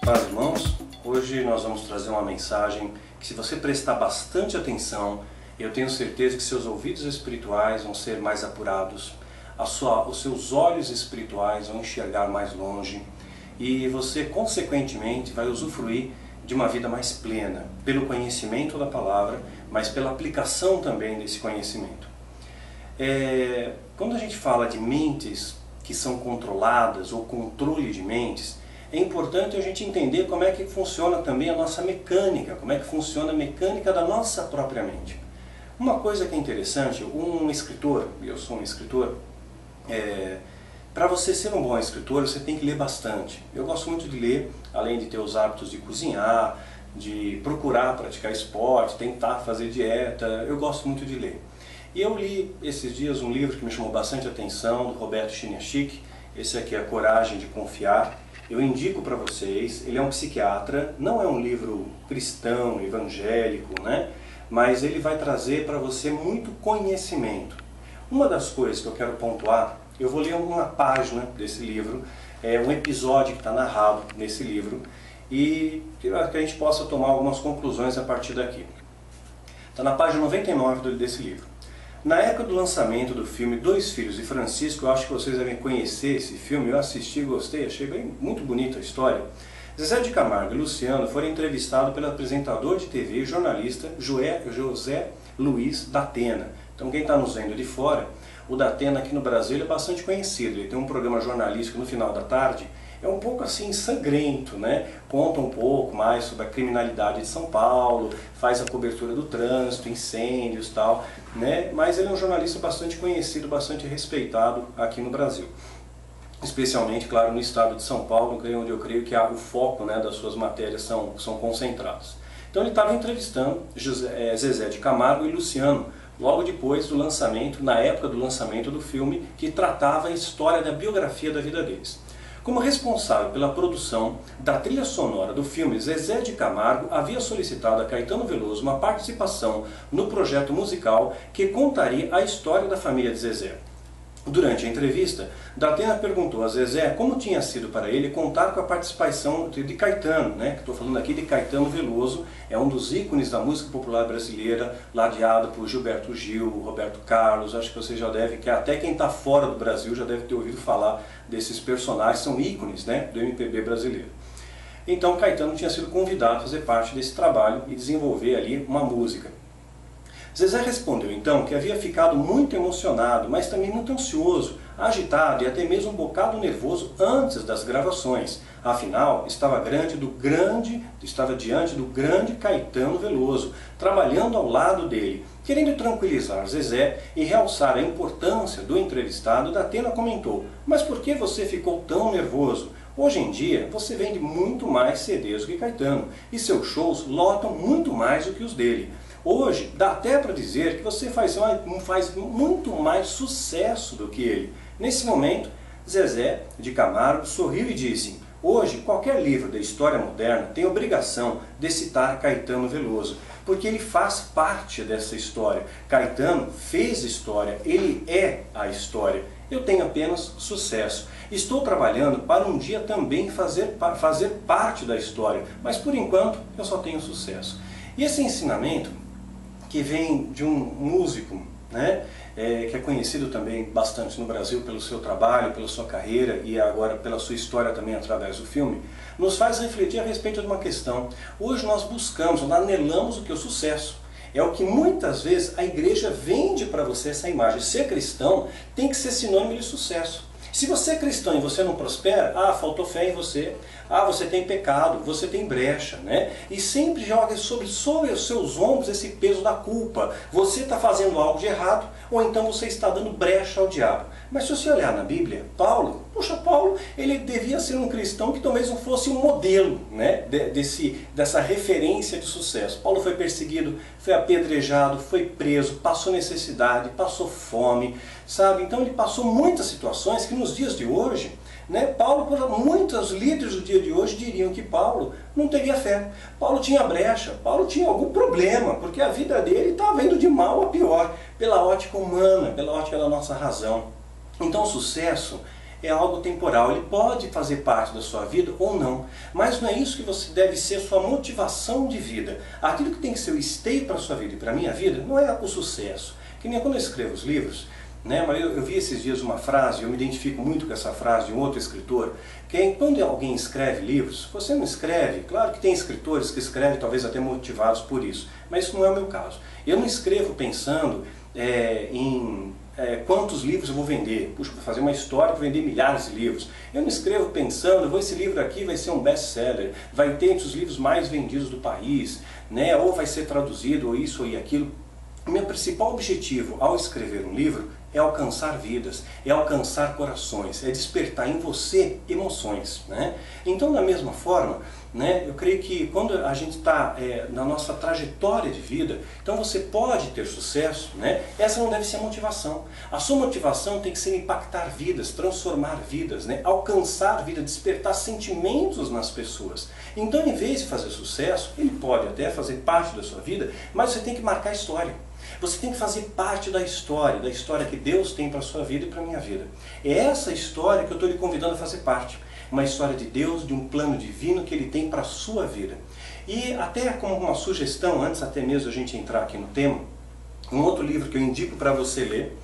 Para irmãos, hoje nós vamos trazer uma mensagem que se você prestar bastante atenção, eu tenho certeza que seus ouvidos espirituais vão ser mais apurados, sua, os seus olhos espirituais vão enxergar mais longe e você, consequentemente, vai usufruir de uma vida mais plena, pelo conhecimento da palavra, mas pela aplicação também desse conhecimento. É, quando a gente fala de mentes que são controladas ou controle de mentes, é importante a gente entender como é que funciona também a nossa mecânica, como é que funciona a mecânica da nossa própria mente. Uma coisa que é interessante, um escritor, e eu sou um escritor, é, para você ser um bom escritor, você tem que ler bastante. Eu gosto muito de ler, além de ter os hábitos de cozinhar, de procurar praticar esporte, tentar fazer dieta, eu gosto muito de ler. E eu li esses dias um livro que me chamou bastante atenção, do Roberto Chiniachik, esse aqui é Coragem de Confiar, eu indico para vocês, ele é um psiquiatra, não é um livro cristão, evangélico, né? mas ele vai trazer para você muito conhecimento. Uma das coisas que eu quero pontuar, eu vou ler uma página desse livro, é um episódio que está narrado nesse livro, e que a gente possa tomar algumas conclusões a partir daqui. Está na página 99 desse livro. Na época do lançamento do filme Dois Filhos de Francisco, eu acho que vocês devem conhecer esse filme, eu assisti, gostei, achei bem, muito bonita a história. Zezé de Camargo e Luciano foram entrevistados pelo apresentador de TV e jornalista José Luiz Datena. Então quem está nos vendo de fora, o Datena aqui no Brasil é bastante conhecido, ele tem um programa jornalístico no final da tarde, é um pouco assim sangrento, né? Conta um pouco mais sobre a criminalidade de São Paulo, faz a cobertura do trânsito, incêndios tal, né? Mas ele é um jornalista bastante conhecido, bastante respeitado aqui no Brasil. Especialmente, claro, no estado de São Paulo, onde eu creio que o foco né, das suas matérias são, são concentrados. Então ele estava entrevistando José, é, Zezé de Camargo e Luciano, logo depois do lançamento, na época do lançamento do filme, que tratava a história da biografia da vida deles. Como responsável pela produção da trilha sonora do filme, Zezé de Camargo havia solicitado a Caetano Veloso uma participação no projeto musical que contaria a história da família de Zezé. Durante a entrevista, Datena perguntou a Zezé como tinha sido para ele contar com a participação de Caetano, né? que estou falando aqui de Caetano Veloso, é um dos ícones da música popular brasileira, ladeado por Gilberto Gil, Roberto Carlos, acho que você já deve, que até quem está fora do Brasil já deve ter ouvido falar desses personagens, são ícones né? do MPB brasileiro. Então Caetano tinha sido convidado a fazer parte desse trabalho e desenvolver ali uma música. Zezé respondeu então que havia ficado muito emocionado, mas também muito ansioso, agitado e até mesmo um bocado nervoso antes das gravações. Afinal, estava grande do grande, estava diante do grande Caetano Veloso, trabalhando ao lado dele. Querendo tranquilizar Zezé e realçar a importância do entrevistado, Datena comentou: "Mas por que você ficou tão nervoso? Hoje em dia, você vende muito mais CDs do que Caetano, e seus shows lotam muito mais do que os dele. Hoje, dá até para dizer que você faz, faz muito mais sucesso do que ele. Nesse momento, Zezé de Camargo sorriu e disse, Hoje, qualquer livro da história moderna tem obrigação de citar Caetano Veloso, porque ele faz parte dessa história. Caetano fez história, ele é a história. Eu tenho apenas sucesso. Estou trabalhando para um dia também fazer, fazer parte da história, mas por enquanto eu só tenho sucesso. E esse ensinamento que vem de um músico, né, é, que é conhecido também bastante no Brasil pelo seu trabalho, pela sua carreira e agora pela sua história também através do filme, nos faz refletir a respeito de uma questão. Hoje nós buscamos, nós anelamos o que é o sucesso. É o que muitas vezes a igreja vende para você essa imagem. Ser cristão tem que ser sinônimo de sucesso. Se você é cristão e você não prospera, ah, faltou fé em você, ah, você tem pecado, você tem brecha, né? E sempre joga sobre, sobre os seus ombros esse peso da culpa. Você está fazendo algo de errado, ou então você está dando brecha ao diabo. Mas se você olhar na Bíblia, Paulo, poxa, Paulo, ele devia ser um cristão que talvez não fosse um modelo né, desse, dessa referência de sucesso. Paulo foi perseguido, foi apedrejado, foi preso, passou necessidade, passou fome, sabe? Então ele passou muitas situações que nos dias de hoje, né, Paulo, muitos líderes do dia de hoje diriam que Paulo não teria fé. Paulo tinha brecha, Paulo tinha algum problema, porque a vida dele estava indo de mal a pior, pela ótica humana, pela ótica da nossa razão. Então o sucesso é algo temporal, ele pode fazer parte da sua vida ou não, mas não é isso que você deve ser sua motivação de vida. Aquilo que tem que ser o esteio para a sua vida e para a minha vida não é o sucesso. Que nem quando eu escrevo os livros, né? Mas eu, eu, vi esses dias uma frase, eu me identifico muito com essa frase de um outro escritor, que é quando alguém escreve livros, você não escreve, claro que tem escritores que escrevem talvez até motivados por isso, mas isso não é o meu caso. Eu não escrevo pensando é, em é, quantos livros eu vou vender. Puxa, vou fazer uma história para vender milhares de livros. Eu não escrevo pensando, vou esse livro aqui vai ser um best-seller, vai ter entre os livros mais vendidos do país, né? ou vai ser traduzido, ou isso ou aquilo. O meu principal objetivo ao escrever um livro é alcançar vidas, é alcançar corações, é despertar em você emoções. Né? Então, da mesma forma, né, eu creio que quando a gente está é, na nossa trajetória de vida, então você pode ter sucesso, né? essa não deve ser a motivação. A sua motivação tem que ser impactar vidas, transformar vidas, né? alcançar vida, despertar sentimentos nas pessoas. Então, em vez de fazer sucesso, ele pode até fazer parte da sua vida, mas você tem que marcar a história. Você tem que fazer parte da história, da história que Deus tem para a sua vida e para a minha vida. É essa história que eu estou lhe convidando a fazer parte. Uma história de Deus, de um plano divino que Ele tem para a sua vida. E até como uma sugestão, antes até mesmo a gente entrar aqui no tema, um outro livro que eu indico para você ler,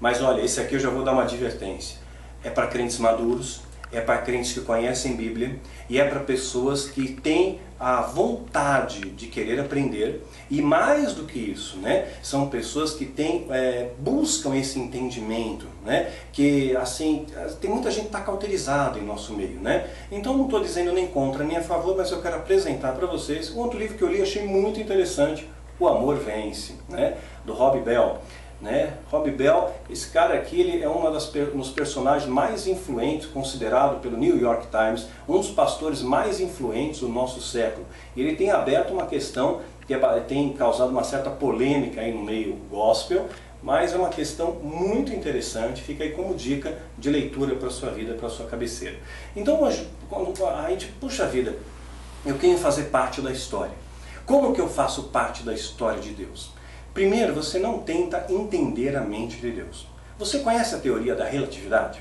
mas olha, esse aqui eu já vou dar uma advertência. É para crentes maduros, é para crentes que conhecem Bíblia e é para pessoas que têm a vontade de querer aprender e mais do que isso, né, são pessoas que têm, é, buscam esse entendimento, né, que assim, tem muita gente está cauterizada em nosso meio, né, então não estou dizendo nem contra nem a favor, mas eu quero apresentar para vocês um outro livro que eu li achei muito interessante, O Amor Vence, né, do Rob Bell. Né? Rob Bell, esse cara aqui, ele é um dos personagens mais influentes, considerado pelo New York Times, um dos pastores mais influentes do nosso século. Ele tem aberto uma questão que é tem causado uma certa polêmica aí no meio gospel, mas é uma questão muito interessante, fica aí como dica de leitura para a sua vida, para a sua cabeceira. Então, quando a gente, puxa vida, eu quero fazer parte da história. Como que eu faço parte da história de Deus? Primeiro, você não tenta entender a mente de Deus. Você conhece a teoria da relatividade?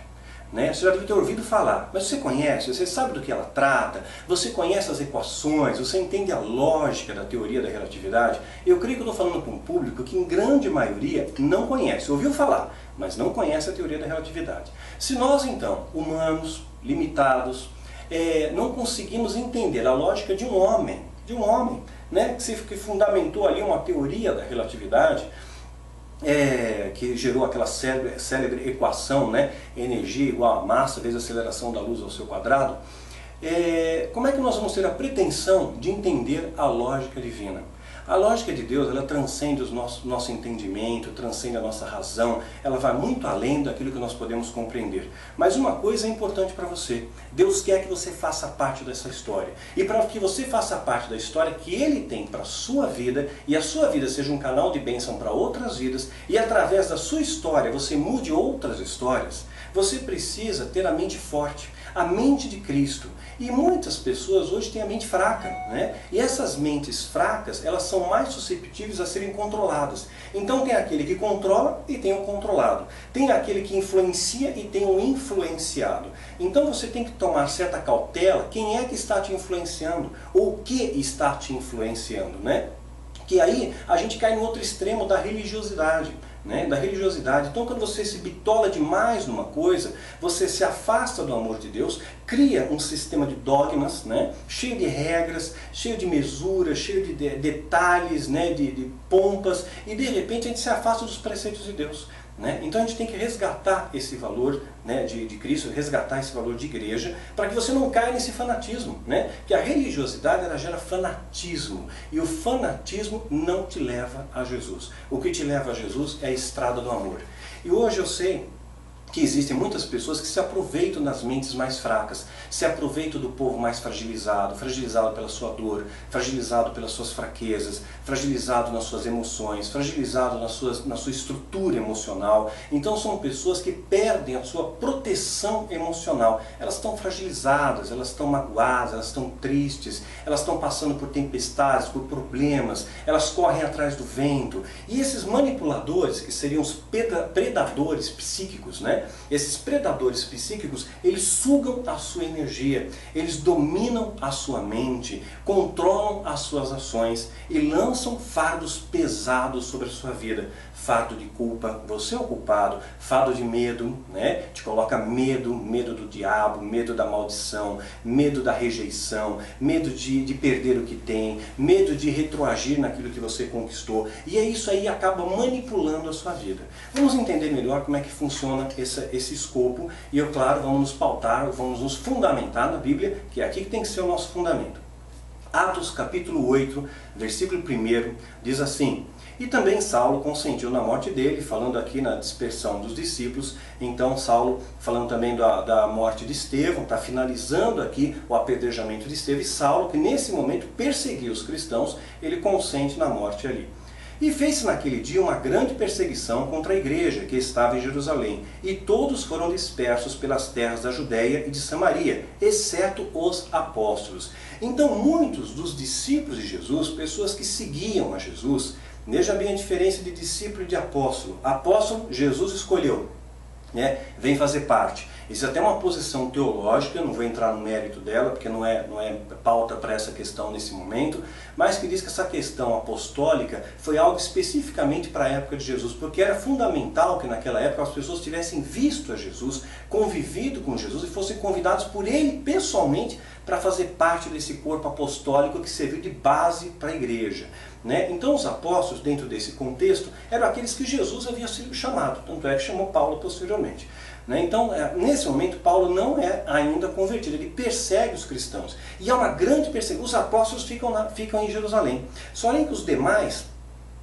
Né? Você já deve ter ouvido falar, mas você conhece, você sabe do que ela trata, você conhece as equações, você entende a lógica da teoria da relatividade. Eu creio que estou falando com um público que, em grande maioria, não conhece, ouviu falar, mas não conhece a teoria da relatividade. Se nós, então, humanos, limitados, é, não conseguimos entender a lógica de um homem, de um homem, né, que, se, que fundamentou ali uma teoria da relatividade, é, que gerou aquela célebre, célebre, equação, né, energia igual a massa vezes a aceleração da luz ao seu quadrado, é, como é que nós vamos ter a pretensão de entender a lógica divina? A lógica de Deus, ela transcende o nosso, nosso entendimento, transcende a nossa razão, ela vai muito além daquilo que nós podemos compreender. Mas uma coisa é importante para você, Deus quer que você faça parte dessa história. E para que você faça parte da história que Ele tem para a sua vida, e a sua vida seja um canal de bênção para outras vidas, e através da sua história você mude outras histórias, você precisa ter a mente forte, a mente de Cristo. E muitas pessoas hoje têm a mente fraca, né? E essas mentes fracas, elas são mais susceptíveis a serem controladas. Então tem aquele que controla e tem o controlado. Tem aquele que influencia e tem o influenciado. Então você tem que tomar certa cautela, quem é que está te influenciando? Ou o que está te influenciando, né? Que aí a gente cai no outro extremo da religiosidade né, da religiosidade. Então, quando você se bitola demais numa coisa, você se afasta do amor de Deus, cria um sistema de dogmas, né, cheio de regras, cheio de mesuras, cheio de, de detalhes, né, de, de pompas, e de repente a gente se afasta dos preceitos de Deus. Né? Então a gente tem que resgatar esse valor né, de, de Cristo, resgatar esse valor de igreja, para que você não caia nesse fanatismo. Né? Que a religiosidade ela gera fanatismo, e o fanatismo não te leva a Jesus. O que te leva a Jesus é a estrada do amor. E hoje eu sei que existem muitas pessoas que se aproveitam das mentes mais fracas, se aproveitam do povo mais fragilizado, fragilizado pela sua dor, fragilizado pelas suas fraquezas, fragilizado nas suas emoções, fragilizado na sua, na sua estrutura emocional. Então são pessoas que perdem a sua proteção emocional. Elas estão fragilizadas, elas estão magoadas, elas estão tristes, elas estão passando por tempestades, por problemas, elas correm atrás do vento. E esses manipuladores, que seriam os predadores psíquicos, né? Esses predadores psíquicos, eles sugam a sua energia, eles dominam a sua mente, controlam as suas ações e lançam fardos pesados sobre a sua vida. Fardo de culpa, você é o culpado, fardo de medo, né? Te coloca medo, medo do diabo, medo da maldição, medo da rejeição, medo de, de perder o que tem, medo de retroagir naquilo que você conquistou. E é isso aí acaba manipulando a sua vida. Vamos entender melhor como é que funciona esse, esse escopo e, eu, claro, vamos nos pautar, vamos nos fundamentar na Bíblia, que é aqui que tem que ser o nosso fundamento. Atos capítulo 8, versículo 1, diz assim: E também Saulo consentiu na morte dele, falando aqui na dispersão dos discípulos. Então, Saulo, falando também da, da morte de Estevão, está finalizando aqui o apedrejamento de Estevão. E Saulo, que nesse momento perseguia os cristãos, ele consente na morte ali. E fez-se naquele dia uma grande perseguição contra a igreja que estava em Jerusalém, e todos foram dispersos pelas terras da Judéia e de Samaria, exceto os apóstolos. Então, muitos dos discípulos de Jesus, pessoas que seguiam a Jesus, veja bem a diferença de discípulo e de apóstolo. Apóstolo, Jesus escolheu, né? vem fazer parte. Isso é até uma posição teológica, não vou entrar no mérito dela, porque não é, não é pauta para essa questão nesse momento, mas que diz que essa questão apostólica foi algo especificamente para a época de Jesus, porque era fundamental que naquela época as pessoas tivessem visto a Jesus, convivido com Jesus e fossem convidados por ele pessoalmente para fazer parte desse corpo apostólico que serviu de base para a igreja. Né? Então os apóstolos, dentro desse contexto, eram aqueles que Jesus havia sido chamado, tanto é que chamou Paulo posteriormente. Né? Então, é, nesse momento, Paulo não é ainda convertido, ele persegue os cristãos. E é uma grande perseguição. Os apóstolos ficam, lá, ficam em Jerusalém. Só que os demais,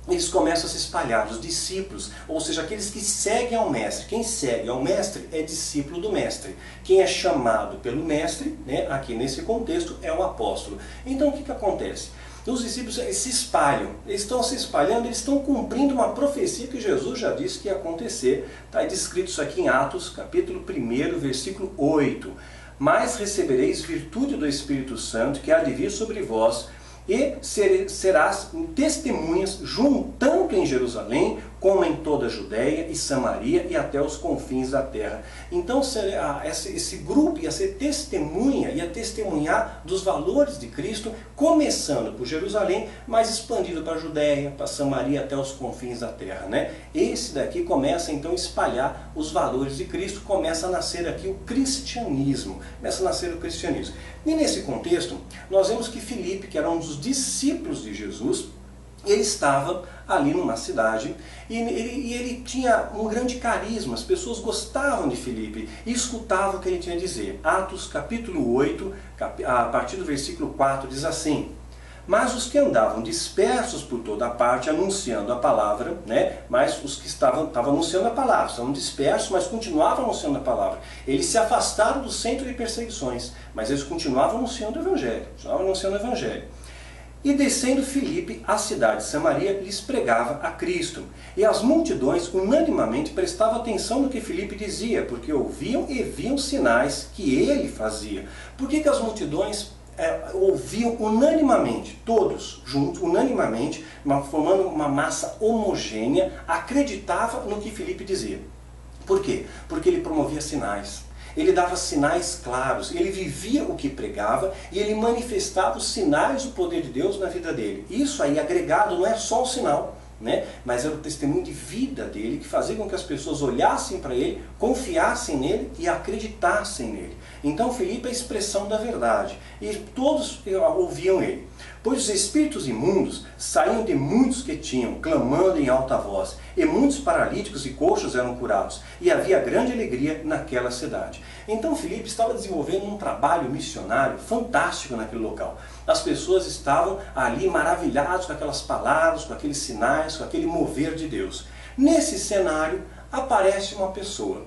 eles começam a se espalhar, os discípulos, ou seja, aqueles que seguem ao mestre. Quem segue ao mestre é discípulo do mestre. Quem é chamado pelo mestre, né, aqui nesse contexto, é o apóstolo. Então o que, que acontece? Os discípulos se espalham, eles estão se espalhando, eles estão cumprindo uma profecia que Jesus já disse que ia acontecer. Está descrito isso aqui em Atos, capítulo 1, versículo 8. Mas recebereis virtude do Espírito Santo, que há de vir sobre vós, e serás testemunhas, juntando em Jerusalém, como em toda a Judéia e Samaria e até os confins da terra. Então esse grupo ia ser testemunha, ia testemunhar dos valores de Cristo, começando por Jerusalém, mas expandido para a Judéia, para Samaria até os confins da terra. Né? Esse daqui começa então a espalhar os valores de Cristo, começa a nascer aqui o cristianismo, começa a nascer o cristianismo. E nesse contexto, nós vemos que Filipe, que era um dos discípulos de Jesus, ele estava ali numa cidade e ele, e ele, tinha um grande carisma, as pessoas gostavam de Filipe e escutavam o que ele tinha a dizer. Atos capítulo 8, a partir do versículo 4, diz assim: Mas os que andavam dispersos por toda parte anunciando a palavra, né? mas os que estavam, estavam anunciando a palavra, estavam dispersos, mas continuavam anunciando a palavra. Eles se afastaram do centro de perseguições, mas eles continuavam anunciando o evangelho, continuavam anunciando o evangelho. E descendo Filipe à cidade de Samaria, lhes pregava a Cristo. E as multidões unanimamente prestavam atenção no que Filipe dizia, porque ouviam e viam sinais que ele fazia. Por que, que as multidões é, ouviam unanimamente, todos juntos, unanimamente, formando uma massa homogênea, acreditava no que Filipe dizia? Por quê? Porque ele promovia sinais ele dava sinais claros, ele vivia o que pregava e ele manifestava os sinais do poder de Deus na vida dele. Isso aí agregado não é só o sinal, né? mas era o testemunho de vida dele que fazia com que as pessoas olhassem para ele, confiassem nele e acreditassem nele. Então Felipe é a expressão da verdade e todos ouviam ele. Pois os espíritos imundos saíam de muitos que tinham, clamando em alta voz, e muitos paralíticos e coxos eram curados, e havia grande alegria naquela cidade. Então Filipe estava desenvolvendo um trabalho missionário fantástico naquele local. As pessoas estavam ali maravilhadas com aquelas palavras, com aqueles sinais, com aquele mover de Deus. Nesse cenário aparece uma pessoa,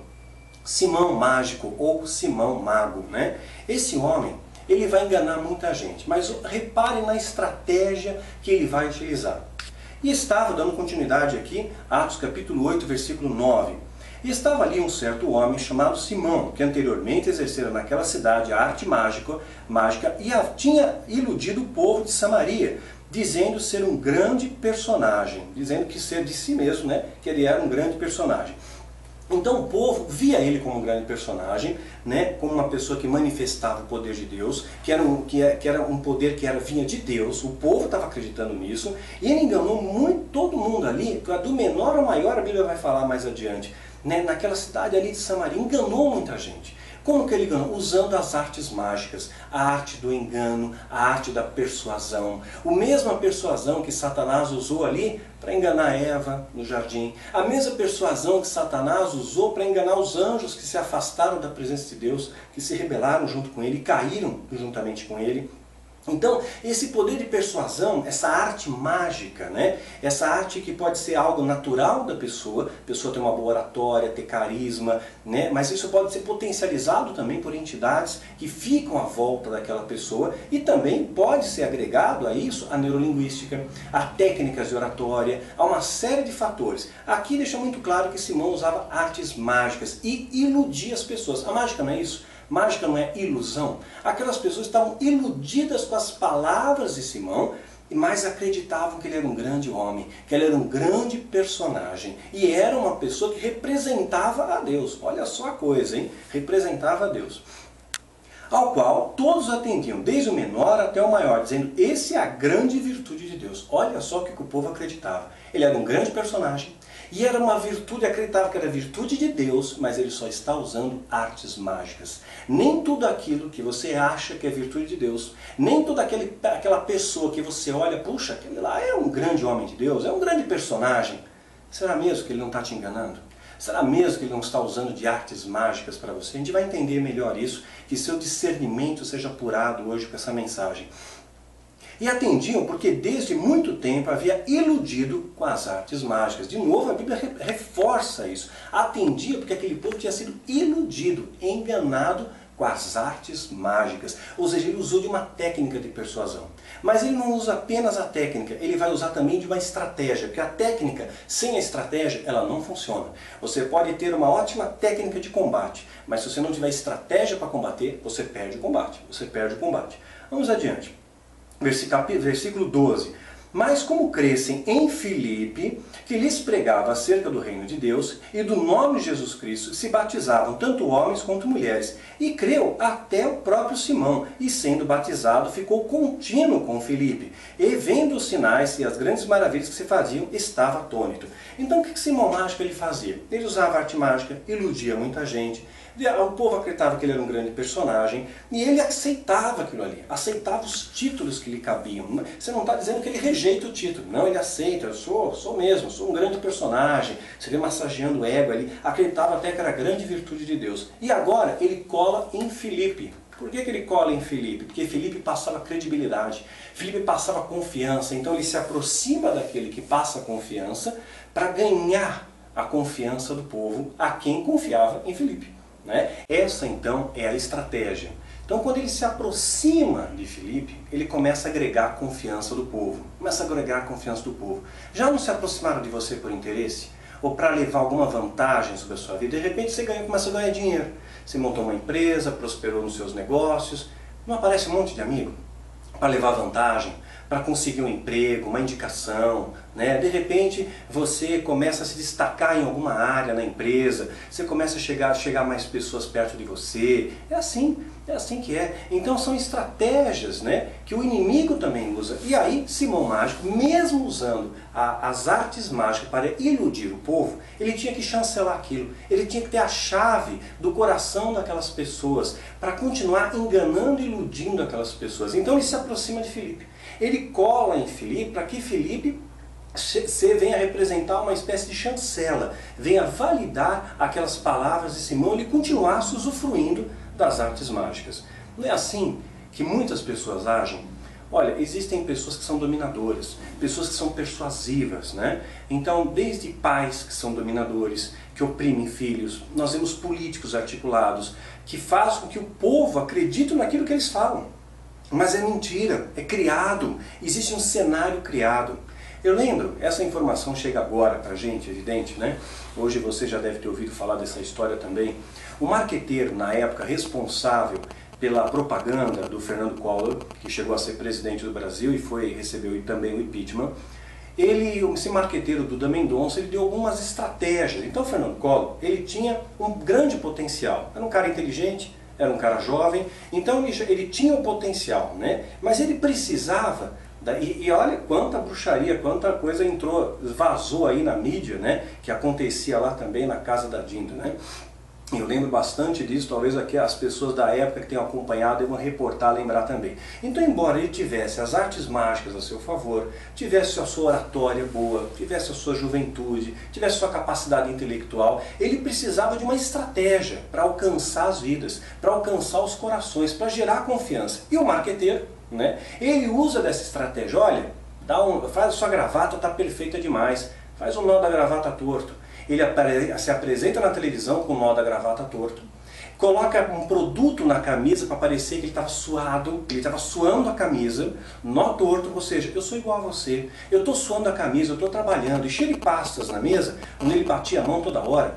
Simão Mágico ou Simão Mago. Né? Esse homem ele vai enganar muita gente. Mas repare na estratégia que ele vai utilizar. E estava, dando continuidade aqui, Atos capítulo 8, versículo 9. E estava ali um certo homem chamado Simão, que anteriormente exercera naquela cidade a arte mágica, mágica e a, tinha iludido o povo de Samaria, dizendo ser um grande personagem, dizendo que ser de si mesmo, né, que ele era um grande personagem. Então o povo via ele como um grande personagem, né, como uma pessoa que manifestava o poder de Deus, que era um, que, é, que era um poder que era, vinha de Deus, o povo estava acreditando nisso, e ele enganou muito, todo mundo ali, do menor ao maior, a Bíblia vai falar mais adiante, né, naquela cidade ali de Samaria, enganou muita gente. Como que ele ganhou? Usando as artes mágicas, a arte do engano, a arte da persuasão. O mesma persuasão que Satanás usou ali para enganar Eva no jardim. A mesma persuasão que Satanás usou para enganar os anjos que se afastaram da presença de Deus, que se rebelaram junto com ele, caíram juntamente com ele. Então, esse poder de persuasão, essa arte mágica, né? essa arte que pode ser algo natural da pessoa, a pessoa ter uma boa oratória, ter carisma, né? mas isso pode ser potencializado também por entidades que ficam à volta daquela pessoa e também pode ser agregado a isso a neurolinguística, a técnicas de oratória, a uma série de fatores. Aqui deixa muito claro que Simão usava artes mágicas e iludia as pessoas. A mágica não é isso? Mágica não é ilusão. Aquelas pessoas estavam iludidas com as palavras de Simão, mas acreditavam que ele era um grande homem, que ele era um grande personagem. E era uma pessoa que representava a Deus. Olha só a coisa, hein? Representava a Deus. Ao qual todos atendiam, desde o menor até o maior, dizendo: Esse é a grande virtude de Deus. Olha só o que o povo acreditava. Ele era um grande personagem, e era uma virtude, acreditava que era virtude de Deus, mas ele só está usando artes mágicas. Nem tudo aquilo que você acha que é virtude de Deus, nem toda aquela pessoa que você olha, puxa, aquele lá é um grande homem de Deus, é um grande personagem. Será mesmo que ele não está te enganando? Será mesmo que ele não está usando de artes mágicas para você? A gente vai entender melhor isso, que seu discernimento seja apurado hoje com essa mensagem. E atendiam porque desde muito tempo havia iludido com as artes mágicas. De novo, a Bíblia reforça isso. Atendia porque aquele povo tinha sido iludido, enganado com as artes mágicas. Ou seja, ele usou de uma técnica de persuasão. Mas ele não usa apenas a técnica, ele vai usar também de uma estratégia, porque a técnica, sem a estratégia, ela não funciona. Você pode ter uma ótima técnica de combate, mas se você não tiver estratégia para combater, você perde o combate. Você perde o combate. Vamos adiante versículo 12. Mas como crescem em Filipe, que lhes pregava acerca do reino de Deus e do nome de Jesus Cristo, se batizavam tanto homens quanto mulheres. E creu até o próprio Simão, e sendo batizado, ficou contínuo com Filipe. E vendo os sinais e as grandes maravilhas que se faziam, estava atônito. Então o que Simão Mágico ele fazia? Ele usava arte mágica, iludia muita gente, o povo acreditava que ele era um grande personagem e ele aceitava aquilo ali, aceitava os títulos que lhe cabiam. Você não está dizendo que ele rejeita o título, não, ele aceita, eu sou, sou mesmo, sou um grande personagem, você vê massageando o ego ali, acreditava até que era a grande virtude de Deus. E agora ele cola em Filipe. Por que, que ele cola em Filipe? Porque Filipe passava credibilidade, Filipe passava confiança, então ele se aproxima daquele que passa confiança para ganhar a confiança do povo a quem confiava em Filipe. Né? Essa então é a estratégia. Então quando ele se aproxima de Filipe, ele começa a agregar a confiança do povo. Começa a agregar a confiança do povo. Já não se aproximaram de você por interesse? Ou para levar alguma vantagem sobre a sua vida? De repente você ganha, começa a ganhar dinheiro. Você montou uma empresa, prosperou nos seus negócios. Não aparece um monte de amigo? Para levar vantagem, para conseguir um emprego, uma indicação. Né? De repente você começa a se destacar em alguma área na empresa, você começa a chegar, chegar mais pessoas perto de você. É assim, é assim que é. Então são estratégias né, que o inimigo também usa. E aí Simão Mágico, mesmo usando a, as artes mágicas para iludir o povo, ele tinha que chancelar aquilo. Ele tinha que ter a chave do coração daquelas pessoas para continuar enganando e iludindo aquelas pessoas. Então ele se aproxima de Filipe ele cola em Filipe para que Filipe se venha representar uma espécie de chancela, venha validar aquelas palavras de Simão e continuasse usufruindo das artes mágicas. Não é assim que muitas pessoas agem? Olha, existem pessoas que são dominadoras, pessoas que são persuasivas, né? Então, desde pais que são dominadores, que oprimem filhos, nós vemos políticos articulados, que fazem com que o povo acredite naquilo que eles falam. Mas é mentira, é criado, existe um cenário criado. Eu lembro, essa informação chega agora para a gente, evidente, né? Hoje você já deve ter ouvido falar dessa história também. O marqueteiro, na época, responsável pela propaganda do Fernando Collor, que chegou a ser presidente do Brasil e foi recebeu também o impeachment, ele, esse marqueteiro Duda Mendonça, ele deu algumas estratégias. Então, o Fernando Collor, ele tinha um grande potencial. Era um cara inteligente, era um cara jovem, então ele, ele tinha o potencial, né? Mas ele precisava e, e, olha quanta bruxaria, quanta coisa entrou, vazou aí na mídia, né? Que acontecia lá também na casa da Dinda, né? Eu lembro bastante disso, talvez aqui as pessoas da época que tenham acompanhado vão reportar, lembrar também. Então, embora ele tivesse as artes mágicas a seu favor, tivesse a sua oratória boa, tivesse a sua juventude, tivesse a sua capacidade intelectual, ele precisava de uma estratégia para alcançar as vidas, para alcançar os corações, para gerar confiança. E o marqueteiro, né, ele usa dessa estratégia, olha, dá um, faz a sua gravata, está perfeita demais, faz o nó da gravata torto ele se apresenta na televisão com o nó da gravata torto, coloca um produto na camisa para parecer que ele estava suado, ele estava suando a camisa, nó torto, ou seja, eu sou igual a você, eu estou suando a camisa, eu estou trabalhando, e cheio de pastas na mesa, onde ele batia a mão toda hora,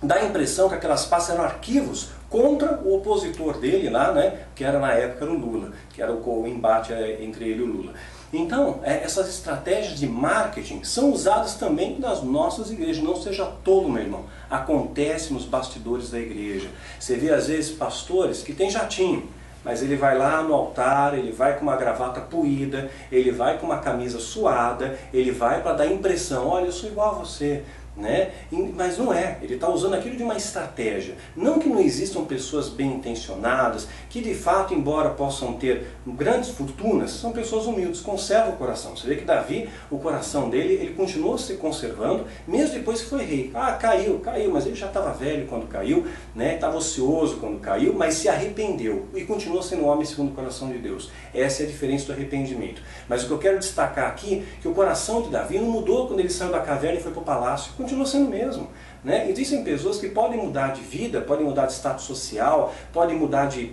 dá a impressão que aquelas pastas eram arquivos contra o opositor dele lá, né, que era na época o Lula, que era o embate é, entre ele e o Lula. Então, é, essas estratégias de marketing são usadas também nas nossas igrejas. Não seja tolo, meu irmão. Acontece nos bastidores da igreja. Você vê às vezes pastores que têm jatinho, mas ele vai lá no altar, ele vai com uma gravata puída, ele vai com uma camisa suada, ele vai para dar impressão, olha, eu sou igual a você, né? Mas não é, ele está usando aquilo de uma estratégia. Não que não existam pessoas bem intencionadas, que de fato, embora possam ter grandes fortunas, são pessoas humildes, conservam o coração. Você vê que Davi, o coração dele, ele continuou se conservando, mesmo depois que foi rei. Ah, caiu, caiu, mas ele já estava velho quando caiu, né? estava ocioso quando caiu, mas se arrependeu e continuou sendo homem segundo o coração de Deus. Essa é a diferença do arrependimento. Mas o que eu quero destacar aqui, é que o coração de Davi não mudou quando ele saiu da caverna e foi para o palácio continua sendo o mesmo. Né? Existem pessoas que podem mudar de vida, podem mudar de status social, podem mudar de,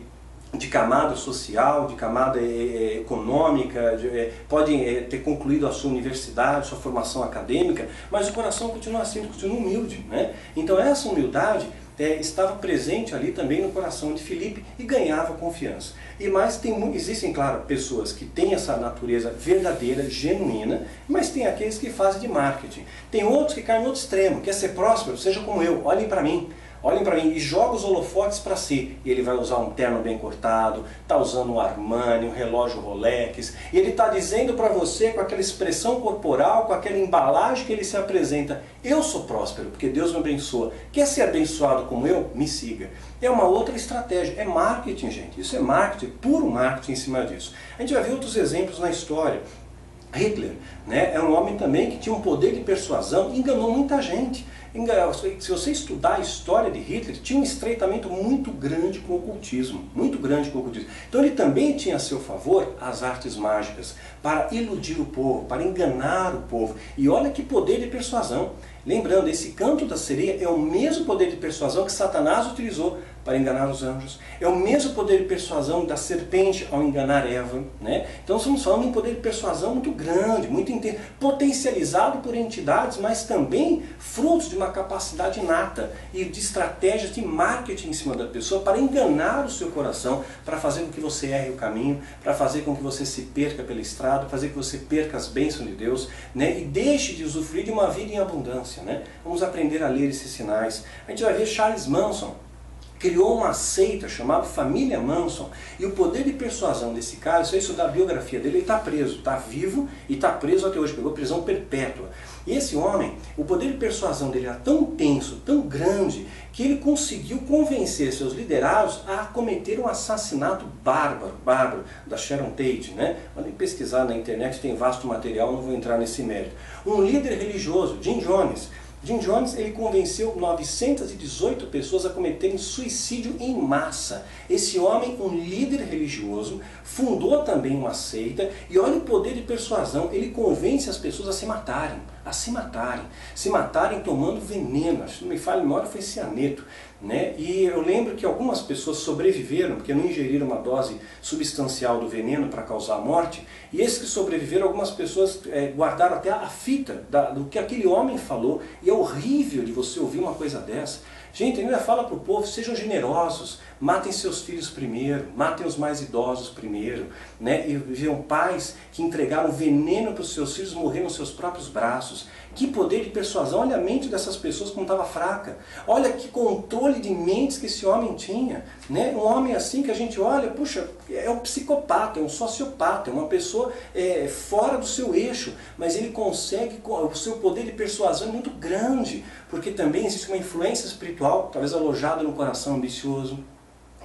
de camada social, de camada é, econômica, de, é, podem é, ter concluído a sua universidade, sua formação acadêmica, mas o coração continua assim, continua humilde. Né? Então essa humildade é, estava presente ali também no coração de Filipe e ganhava confiança. E mais tem, existem, claro, pessoas que têm essa natureza verdadeira, genuína, mas tem aqueles que fazem de marketing. Tem outros que caem no outro extremo, quer ser próspero, seja como eu, olhem para mim. Olhem para mim e joga os holofotes para si. E ele vai usar um terno bem cortado, está usando um Armani, um relógio Rolex. E ele está dizendo para você com aquela expressão corporal, com aquela embalagem que ele se apresenta: Eu sou próspero, porque Deus me abençoa. Quer ser abençoado como eu? Me siga. É uma outra estratégia. É marketing, gente. Isso é marketing, puro marketing em cima disso. A gente vai ver outros exemplos na história. Hitler né, é um homem também que tinha um poder de persuasão e enganou muita gente. Se você estudar a história de Hitler, tinha um estreitamento muito grande com o ocultismo, muito grande com o ocultismo. Então ele também tinha a seu favor as artes mágicas, para iludir o povo, para enganar o povo. E olha que poder de persuasão. Lembrando, esse canto da sereia é o mesmo poder de persuasão que Satanás utilizou para enganar os anjos. É o mesmo poder de persuasão da serpente ao enganar Eva. Né? Então estamos falando de um poder de persuasão muito grande, muito potencializado por entidades, mas também frutos de uma capacidade inata e de estratégias de marketing em cima da pessoa para enganar o seu coração, para fazer com que você erre o caminho, para fazer com que você se perca pela estrada, fazer com que você perca as bênçãos de Deus né? e deixe de usufruir de uma vida em abundância. Né? Vamos aprender a ler esses sinais. A gente vai ver Charles Manson criou uma seita chamada Família Manson. E o poder de persuasão desse cara, se eu estudar a biografia dele, ele está preso, está vivo e está preso até hoje, pegou prisão perpétua. E esse homem, o poder de persuasão dele era tão tenso, tão grande, que ele conseguiu convencer seus liderados a cometer um assassinato bárbaro, bárbaro, da Sharon Tate. Né? Podem pesquisar na internet, tem vasto material, não vou entrar nesse mérito. Um líder religioso, Jim Jones, Jim Jones ele convenceu 918 pessoas a cometerem suicídio em massa. Esse homem, um líder religioso, fundou também uma seita e olha o poder de persuasão, ele convence as pessoas a se matarem, a se matarem, se matarem tomando veneno, se não me falha memória foi cianeto. Né? E eu lembro que algumas pessoas sobreviveram, porque não ingeriram uma dose substancial do veneno para causar a morte, e esses que sobreviveram, algumas pessoas é, guardaram até a fita da, do que aquele homem falou, e é horrível de você ouvir uma coisa dessa. Gente, ainda fala para o povo, sejam generosos, matem seus filhos primeiro, matem os mais idosos primeiro, né? E viam pais que entregaram veneno para os seus filhos morrer nos seus próprios braços. Que poder de persuasão, olha a mente dessas pessoas como estava fraca. Olha que controle de mentes que esse homem tinha. Né? Um homem assim que a gente olha, puxa, é um psicopata, é um sociopata, é uma pessoa é, fora do seu eixo, mas ele consegue, o seu poder de persuasão é muito grande, porque também existe uma influência espiritual, talvez alojada no coração ambicioso.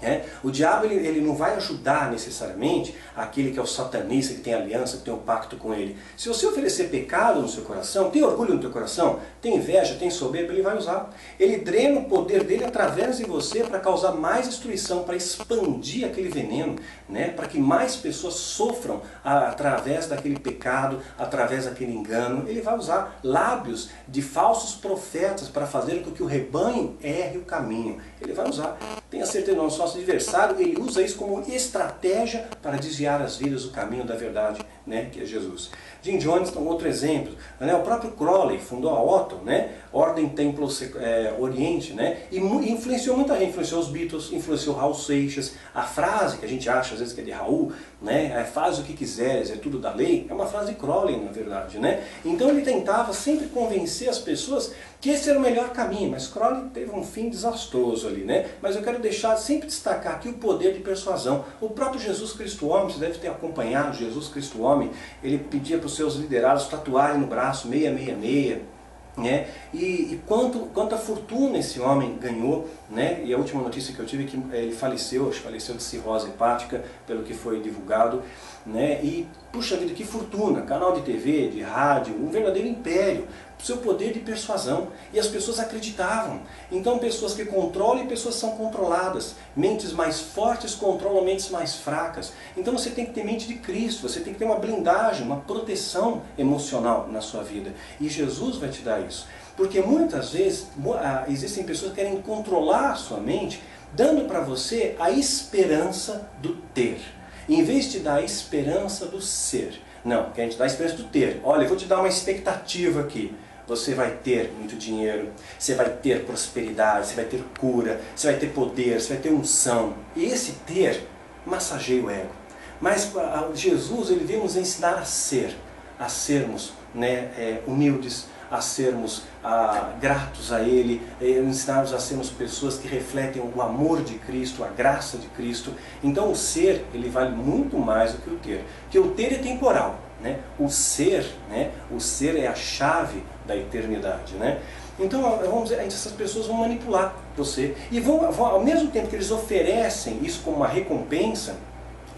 É? O diabo ele, ele não vai ajudar necessariamente aquele que é o satanista, que tem aliança, que tem um pacto com ele. Se você oferecer pecado no seu coração, tem orgulho no teu coração, tem inveja, tem soberba, ele vai usar. Ele drena o poder dele através de você para causar mais destruição, para expandir aquele veneno, né? para que mais pessoas sofram através daquele pecado, através daquele engano. Ele vai usar lábios de falsos profetas para fazer com que o rebanho erre o caminho. Ele vai usar. Tenha certeza, nosso adversário, ele usa isso como estratégia para desviar as vidas do caminho da verdade, né, que é Jesus. Jim Jones é um outro exemplo. Né, o próprio Crowley fundou a Otto, né, Ordem Templo é, Oriente, né, e influenciou muita gente, influenciou os Beatles, influenciou Raul Seixas. A frase que a gente acha às vezes que é de Raul, né, é, faz o que quiseres, é tudo da lei, é uma frase de Crowley, na verdade. Né? Então ele tentava sempre convencer as pessoas que esse era o melhor caminho, mas Crowley teve um fim desastroso ali. Né? Mas eu quero deixar sempre destacar aqui o poder de persuasão. O próprio Jesus Cristo Homem, você deve ter acompanhado Jesus Cristo Homem, ele pedia para os seus liderados tatuarem no braço 666, né? E, e quanto, quanta fortuna esse homem ganhou, né? e a última notícia que eu tive é que ele faleceu, faleceu de cirrose hepática, pelo que foi divulgado, né? e puxa vida, que fortuna, canal de TV, de rádio, um verdadeiro império, seu poder de persuasão. E as pessoas acreditavam. Então, pessoas que controlam e pessoas são controladas. Mentes mais fortes controlam mentes mais fracas. Então, você tem que ter mente de Cristo, você tem que ter uma blindagem, uma proteção emocional na sua vida. E Jesus vai te dar isso. Porque muitas vezes ah, existem pessoas que querem controlar a sua mente, dando para você a esperança do ter. Em vez de dar a esperança do ser. Não, que a gente dá a esperança do ter. Olha, eu vou te dar uma expectativa aqui você vai ter muito dinheiro, você vai ter prosperidade, você vai ter cura, você vai ter poder, você vai ter unção. E esse ter massageia o ego. Mas Jesus ele veio nos ensinar a ser, a sermos né, é, humildes, a sermos a, gratos a Ele, ensinar-nos a sermos pessoas que refletem o amor de Cristo, a graça de Cristo. Então o ser ele vale muito mais do que o ter, porque o ter é temporal. Né? O ser, né? o ser é a chave da eternidade. Né? Então, vamos dizer, essas pessoas vão manipular você. E vão, vão, ao mesmo tempo que eles oferecem isso como uma recompensa,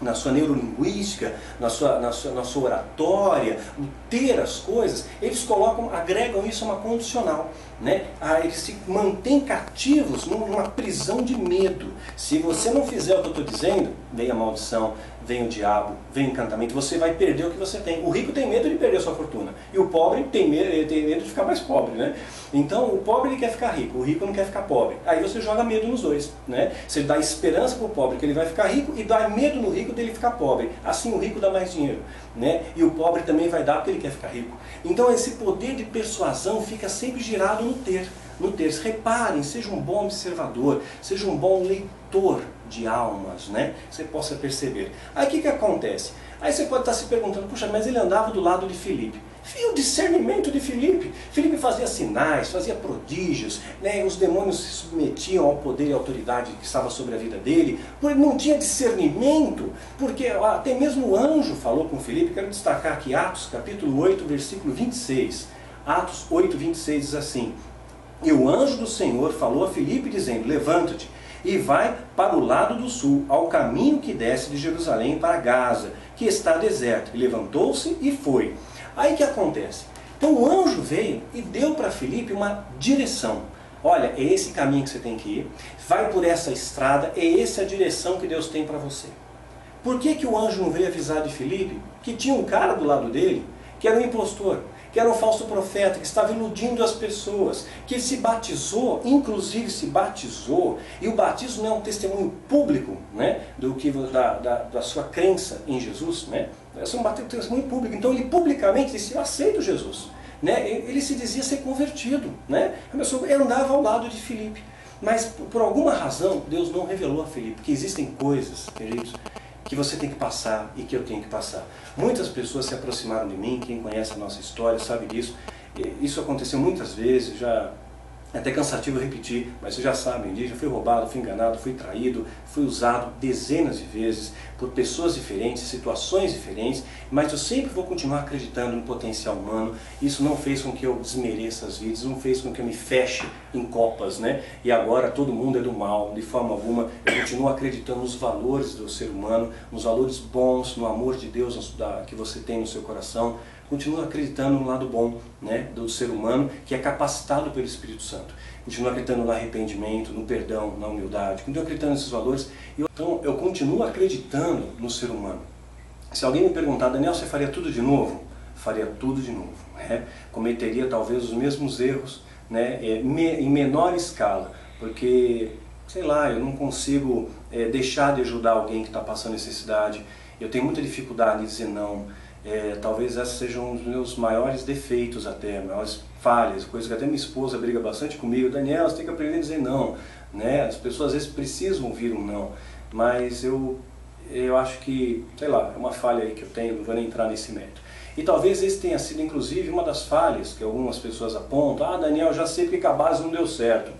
na sua neurolinguística, na sua, na sua, na sua oratória, o ter as coisas, eles colocam, agregam isso a uma condicional. Né? Ah, eles se mantêm cativos numa prisão de medo. Se você não fizer o que eu estou dizendo, vem a maldição, vem o diabo, vem o encantamento, você vai perder o que você tem. O rico tem medo de perder a sua fortuna. E o pobre tem medo, tem medo de ficar mais pobre. Né? Então o pobre ele quer ficar rico, o rico não quer ficar pobre. Aí você joga medo nos dois. Né? Você dá esperança para o pobre que ele vai ficar rico e dá medo no rico dele ficar pobre. Assim o rico dá mais dinheiro. Né? E o pobre também vai dar porque ele quer ficar rico. Então esse poder de persuasão fica sempre girado no ter. No ter. Reparem, seja um bom observador, seja um bom leitor de almas, né? Você possa perceber. Aí o que, que acontece? Aí você pode estar se perguntando, puxa, mas ele andava do lado de Filipe. Viu o discernimento de Filipe. Filipe fazia sinais, fazia prodígios, né? os demônios se submetiam ao poder e autoridade que estava sobre a vida dele, porque não tinha discernimento, porque até mesmo o anjo falou com Filipe, quero destacar aqui Atos capítulo 8, versículo 26. Atos 8, 26 diz assim, E o anjo do Senhor falou a Filipe dizendo, levanta-te, e vai para o lado do sul, ao caminho que desce de Jerusalém para Gaza, que está deserto. E levantou-se e foi. Aí que acontece? Então o anjo veio e deu para Filipe uma direção. Olha, é esse caminho que você tem que ir, vai por essa estrada, é essa a direção que Deus tem para você. Por que, que o anjo não veio avisar de Filipe que tinha um cara do lado dele que era um impostor? Que era um falso profeta, que estava iludindo as pessoas, que se batizou, inclusive se batizou, e o batismo é um testemunho público né, do que, da, da, da sua crença em Jesus, né? é um testemunho público. Então ele publicamente disse, eu aceito Jesus. Né? Ele se dizia ser convertido. Né? A pessoa andava ao lado de Filipe. Mas por alguma razão Deus não revelou a Felipe, porque existem coisas, queridos, que você tem que passar e que eu tenho que passar. Muitas pessoas se aproximaram de mim, quem conhece a nossa história sabe disso. Isso aconteceu muitas vezes, já é até cansativo repetir, mas vocês já sabem disso, fui roubado, fui enganado, fui traído, fui usado dezenas de vezes por pessoas diferentes, situações diferentes, mas eu sempre vou continuar acreditando no potencial humano. Isso não fez com que eu desmereça as vidas, não fez com que eu me feche em copas, né? E agora todo mundo é do mal, de forma alguma. Eu continuo acreditando nos valores do ser humano, nos valores bons, no amor de Deus que você tem no seu coração continua acreditando no lado bom né, do ser humano, que é capacitado pelo Espírito Santo. Continua acreditando no arrependimento, no perdão, na humildade, continua acreditando nesses valores. Então eu continuo acreditando no ser humano. Se alguém me perguntar, Daniel, você faria tudo de novo? Faria tudo de novo. Né? Cometeria talvez os mesmos erros né, é, em menor escala, porque, sei lá, eu não consigo é, deixar de ajudar alguém que está passando necessidade. Eu tenho muita dificuldade de dizer não. É, talvez esses sejam um dos meus maiores defeitos até, maiores falhas, coisas que até minha esposa briga bastante comigo. Daniel, você tem que aprender a dizer não. Né? As pessoas às vezes precisam ouvir um não, mas eu, eu acho que, sei lá, é uma falha aí que eu tenho, não vou nem entrar nesse mérito. E talvez esse tenha sido inclusive uma das falhas que algumas pessoas apontam. Ah, Daniel, já sei porque a base não deu certo.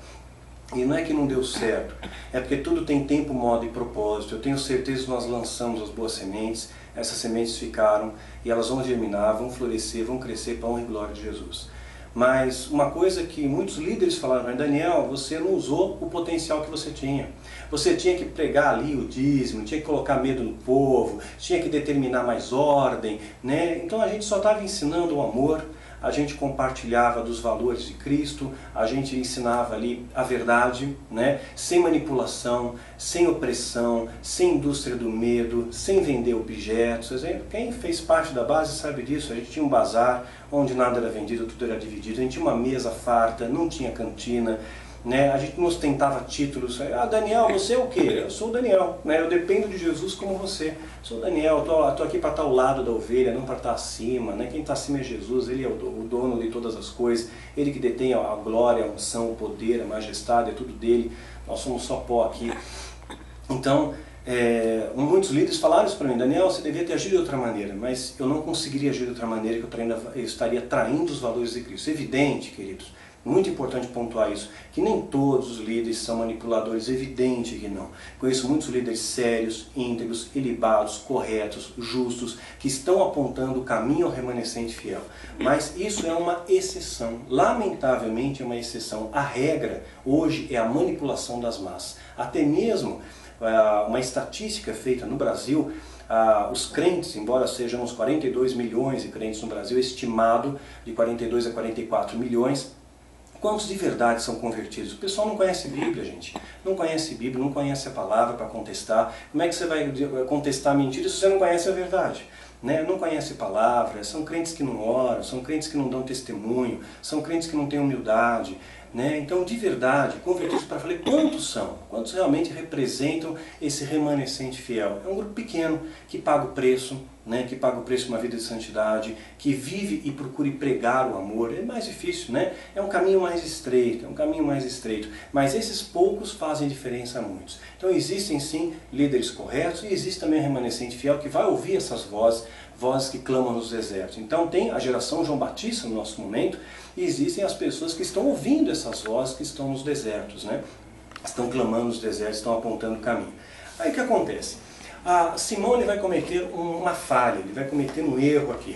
E não é que não deu certo, é porque tudo tem tempo, modo e propósito. Eu tenho certeza que nós lançamos as boas sementes, essas sementes ficaram e elas vão germinar, vão florescer, vão crescer para a honra e glória de Jesus. Mas uma coisa que muitos líderes falaram, Daniel, você não usou o potencial que você tinha. Você tinha que pregar ali o dízimo, tinha que colocar medo no povo, tinha que determinar mais ordem. Né? Então a gente só estava ensinando o amor, a gente compartilhava dos valores de Cristo, a gente ensinava ali a verdade, né? sem manipulação, sem opressão, sem indústria do medo, sem vender objetos. Quem fez parte da base sabe disso. A gente tinha um bazar onde nada era vendido, tudo era dividido. A gente tinha uma mesa farta, não tinha cantina. Né? A gente não ostentava títulos. Ah, Daniel, você é o quê? Eu sou o Daniel. Né? Eu dependo de Jesus como você. Sou o Daniel, estou aqui para estar ao lado da ovelha, não para estar acima. Né? Quem está acima é Jesus, Ele é o dono de todas as coisas. Ele que detém a glória, a unção, o poder, a majestade, é tudo dele. Nós somos só pó aqui. Então, é, muitos líderes falaram isso para mim, Daniel, você devia ter agido de outra maneira, mas eu não conseguiria agir de outra maneira, que eu, eu estaria traindo os valores de Cristo. Evidente, queridos, muito importante pontuar isso, que nem todos os líderes são manipuladores, evidente que não. Conheço muitos líderes sérios, íntegros, ilibados, corretos, justos, que estão apontando o caminho ao remanescente fiel. Mas isso é uma exceção, lamentavelmente é uma exceção. A regra hoje é a manipulação das massas. Até mesmo uh, uma estatística feita no Brasil ah, os crentes, embora sejam uns 42 milhões de crentes no Brasil, estimado de 42 a 44 milhões, Quantos de verdade são convertidos? O pessoal não conhece Bíblia, gente. Não conhece Bíblia, não conhece a palavra para contestar. Como é que você vai contestar mentira se você não conhece a verdade? Né? Não conhece palavra, são crentes que não oram, são crentes que não dão testemunho, são crentes que não têm humildade. Né? Então, de verdade, convertidos para falar quantos são? Quantos realmente representam esse remanescente fiel? É um grupo pequeno que paga o preço, né? que paga o preço de uma vida de santidade, que vive e procure pregar o amor. É mais difícil, né? É um caminho mais estreito, é um caminho mais estreito. Mas esses poucos fazem diferença a muitos. Então, existem sim líderes corretos e existe também remanescente fiel que vai ouvir essas vozes, vozes que clamam nos desertos. Então, tem a geração João Batista no nosso momento existem as pessoas que estão ouvindo essas vozes que estão nos desertos, né? Estão clamando nos desertos, estão apontando o caminho. Aí o que acontece? A Simone vai cometer uma falha, ele vai cometer um erro aqui.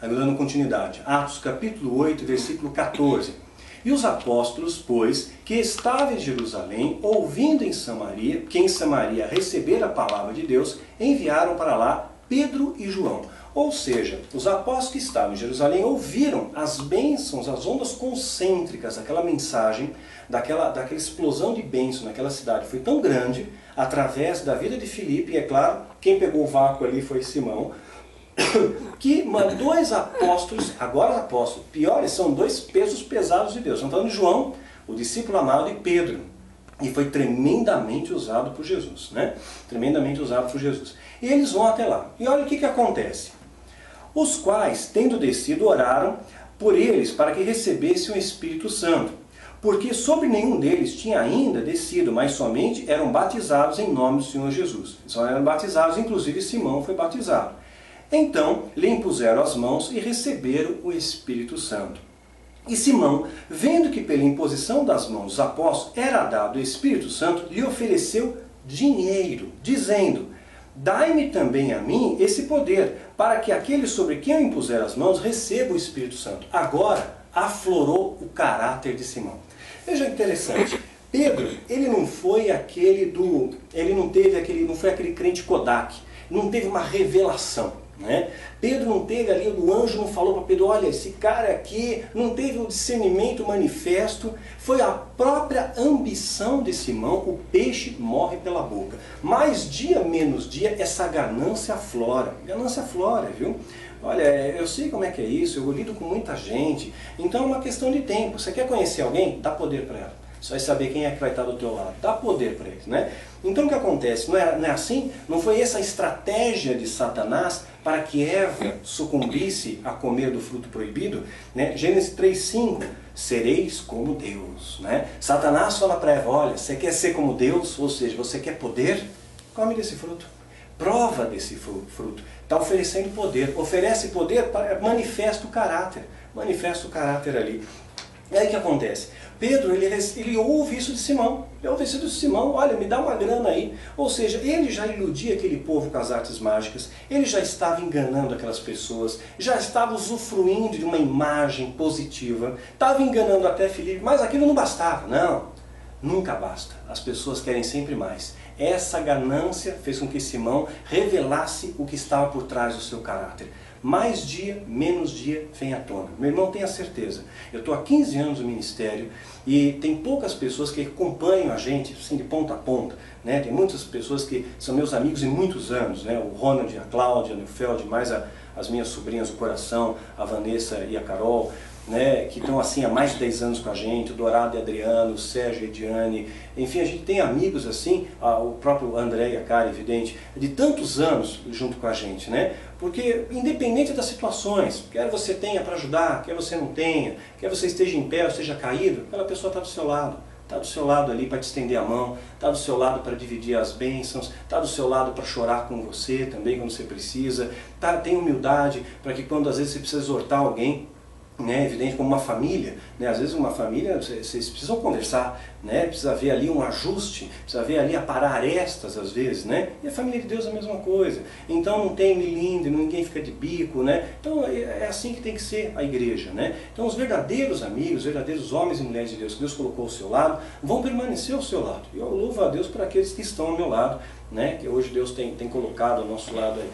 Aí dando continuidade. Atos capítulo 8, versículo 14. E os apóstolos, pois, que estavam em Jerusalém, ouvindo em Samaria, que em Samaria receber a palavra de Deus, enviaram para lá Pedro e João ou seja, os apóstolos que estavam em Jerusalém ouviram as bênçãos, as ondas concêntricas daquela mensagem, daquela, daquela explosão de bênçãos naquela cidade. Foi tão grande, através da vida de Filipe, e é claro, quem pegou o vácuo ali foi Simão, que dois apóstolos, agora apóstolos, piores, são dois pesos pesados de Deus. Estamos falando de João, o discípulo amado, e Pedro. E foi tremendamente usado por Jesus, né? Tremendamente usado por Jesus. E eles vão até lá. E olha o que, que acontece os quais, tendo descido, oraram por eles para que recebessem o Espírito Santo. porque sobre nenhum deles tinha ainda descido, mas somente eram batizados em nome do Senhor Jesus. Só eram batizados, inclusive Simão foi batizado. Então lhe impuseram as mãos e receberam o Espírito Santo. E Simão, vendo que pela imposição das mãos dos apóstolos era dado o Espírito Santo, lhe ofereceu dinheiro, dizendo: Dai-me também a mim esse poder, para que aquele sobre quem eu impuser as mãos receba o Espírito Santo. Agora aflorou o caráter de Simão. Veja interessante. Pedro, ele não foi aquele do, ele não teve aquele, não foi aquele crente Kodak, não teve uma revelação. Né? Pedro não teve ali, o anjo não falou para Pedro, olha, esse cara aqui não teve um discernimento manifesto, foi a própria ambição de Simão, o peixe morre pela boca. Mais dia menos dia, essa ganância flora. Ganância flora, viu? Olha, eu sei como é que é isso, eu lido com muita gente, então é uma questão de tempo. Você quer conhecer alguém? Dá poder para ela. Você vai saber quem é que vai estar do teu lado. Dá poder para eles, né? Então o que acontece? Não é, não é assim? Não foi essa a estratégia de Satanás para que Eva sucumbisse a comer do fruto proibido? Né? Gênesis 3,5 Sereis como Deus. Né? Satanás fala para Eva, olha, você quer ser como Deus? Ou seja, você quer poder? Come desse fruto. Prova desse fruto. Está oferecendo poder. Oferece poder, manifesta o caráter. Manifesta o caráter ali. E aí o que acontece? Pedro, ele, ele ouve isso de Simão. Ele ouve isso de Simão, olha, me dá uma grana aí. Ou seja, ele já iludia aquele povo com as artes mágicas, ele já estava enganando aquelas pessoas, já estava usufruindo de uma imagem positiva, estava enganando até Filipe, mas aquilo não bastava. Não, nunca basta. As pessoas querem sempre mais. Essa ganância fez com que Simão revelasse o que estava por trás do seu caráter mais dia, menos dia vem à tona. Meu irmão, tenha certeza. Eu estou há 15 anos no ministério e tem poucas pessoas que acompanham a gente, assim, de ponta a ponta. Né? Tem muitas pessoas que são meus amigos em muitos anos, né? o Ronald, a Cláudia, o Neufeld, mais a, as minhas sobrinhas do coração, a Vanessa e a Carol né, que estão assim há mais de 10 anos com a gente, o Dourado e Adriano, o Sérgio e Ediane, enfim, a gente tem amigos assim, o próprio André e a Cara, evidente, de tantos anos junto com a gente, né? Porque independente das situações, quer você tenha para ajudar, quer você não tenha, quer você esteja em pé ou esteja caído, aquela pessoa está do seu lado. Está do seu lado ali para te estender a mão, está do seu lado para dividir as bênçãos, está do seu lado para chorar com você também quando você precisa, tá, tem humildade para que quando às vezes você precisa exortar alguém, né, evidente como uma família, né, às vezes uma família, vocês precisam conversar, né, precisa haver ali um ajuste, precisa haver ali aparar arestas às vezes, né, e a família de Deus é a mesma coisa, então não tem milindre, ninguém fica de bico, né, então é, é assim que tem que ser a igreja, né, então os verdadeiros amigos, os verdadeiros homens e mulheres de Deus que Deus colocou ao seu lado, vão permanecer ao seu lado, e eu louvo a Deus por aqueles que estão ao meu lado, né, que hoje Deus tem, tem colocado ao nosso lado aí.